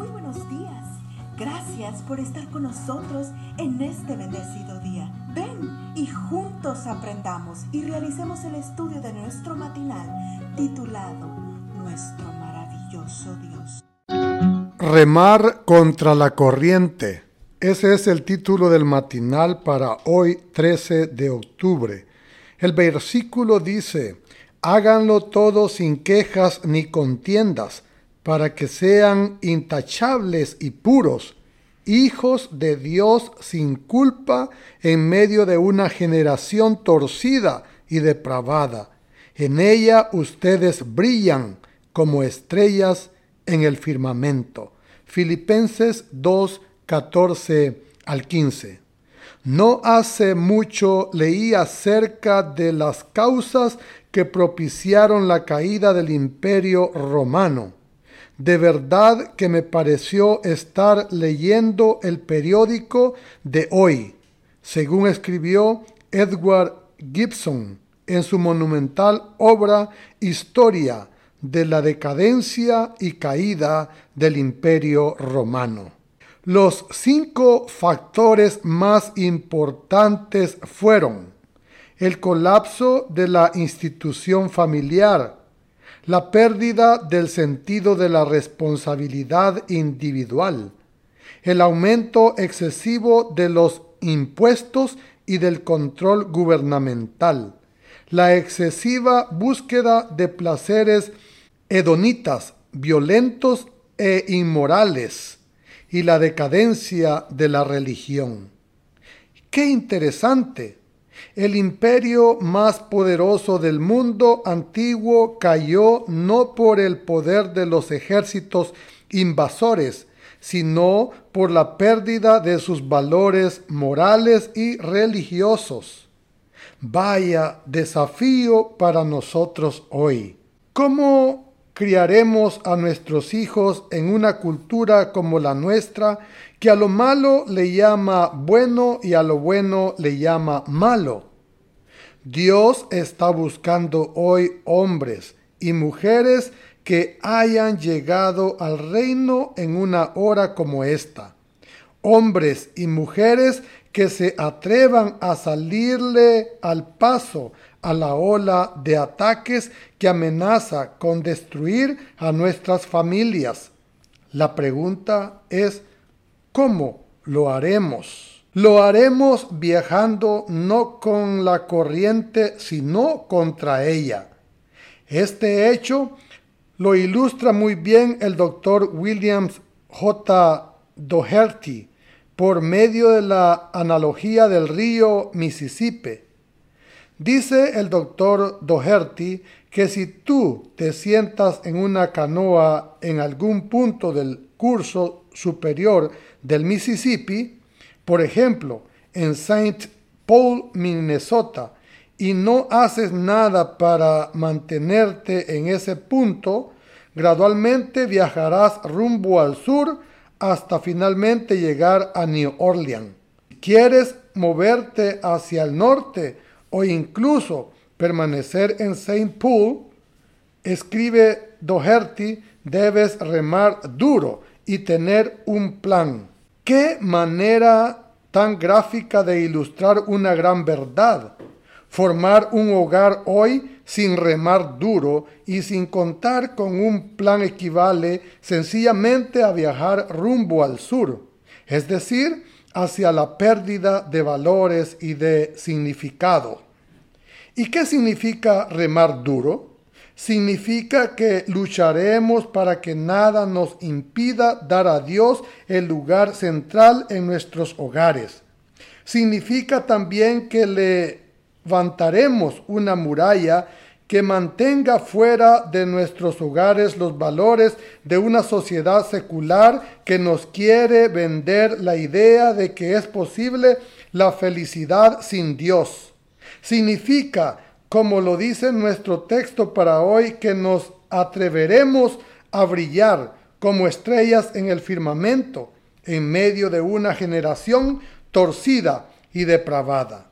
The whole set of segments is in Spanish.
Muy buenos días. Gracias por estar con nosotros en este bendecido día. Ven y juntos aprendamos y realicemos el estudio de nuestro matinal titulado Nuestro maravilloso Dios. Remar contra la corriente. Ese es el título del matinal para hoy 13 de octubre. El versículo dice, háganlo todo sin quejas ni contiendas para que sean intachables y puros, hijos de Dios sin culpa en medio de una generación torcida y depravada. En ella ustedes brillan como estrellas en el firmamento. Filipenses 2, 14 al 15. No hace mucho leí acerca de las causas que propiciaron la caída del imperio romano de verdad que me pareció estar leyendo el periódico de hoy, según escribió Edward Gibson en su monumental obra Historia de la decadencia y caída del imperio romano. Los cinco factores más importantes fueron el colapso de la institución familiar, la pérdida del sentido de la responsabilidad individual, el aumento excesivo de los impuestos y del control gubernamental, la excesiva búsqueda de placeres hedonitas, violentos e inmorales, y la decadencia de la religión. Qué interesante el imperio más poderoso del mundo antiguo cayó no por el poder de los ejércitos invasores, sino por la pérdida de sus valores morales y religiosos. Vaya desafío para nosotros hoy. ¿Cómo criaremos a nuestros hijos en una cultura como la nuestra que a lo malo le llama bueno y a lo bueno le llama malo. Dios está buscando hoy hombres y mujeres que hayan llegado al reino en una hora como esta. Hombres y mujeres que se atrevan a salirle al paso a la ola de ataques que amenaza con destruir a nuestras familias. La pregunta es, ¿Cómo lo haremos? Lo haremos viajando no con la corriente, sino contra ella. Este hecho lo ilustra muy bien el doctor Williams J. Doherty por medio de la analogía del río Mississippi. Dice el doctor Doherty que si tú te sientas en una canoa en algún punto del curso superior del Mississippi, por ejemplo, en St. Paul, Minnesota, y no haces nada para mantenerte en ese punto, gradualmente viajarás rumbo al sur hasta finalmente llegar a New Orleans. ¿Quieres moverte hacia el norte o incluso permanecer en St. Paul? Escribe Doherty, debes remar duro y tener un plan. Qué manera tan gráfica de ilustrar una gran verdad. Formar un hogar hoy sin remar duro y sin contar con un plan equivale sencillamente a viajar rumbo al sur, es decir, hacia la pérdida de valores y de significado. ¿Y qué significa remar duro? Significa que lucharemos para que nada nos impida dar a Dios el lugar central en nuestros hogares. Significa también que levantaremos una muralla que mantenga fuera de nuestros hogares los valores de una sociedad secular que nos quiere vender la idea de que es posible la felicidad sin Dios. Significa como lo dice nuestro texto para hoy, que nos atreveremos a brillar como estrellas en el firmamento en medio de una generación torcida y depravada.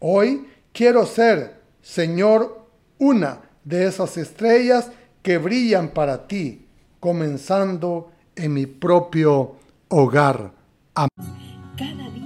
Hoy quiero ser, Señor, una de esas estrellas que brillan para ti, comenzando en mi propio hogar. Gracias.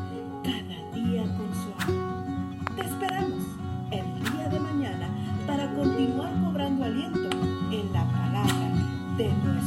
mañana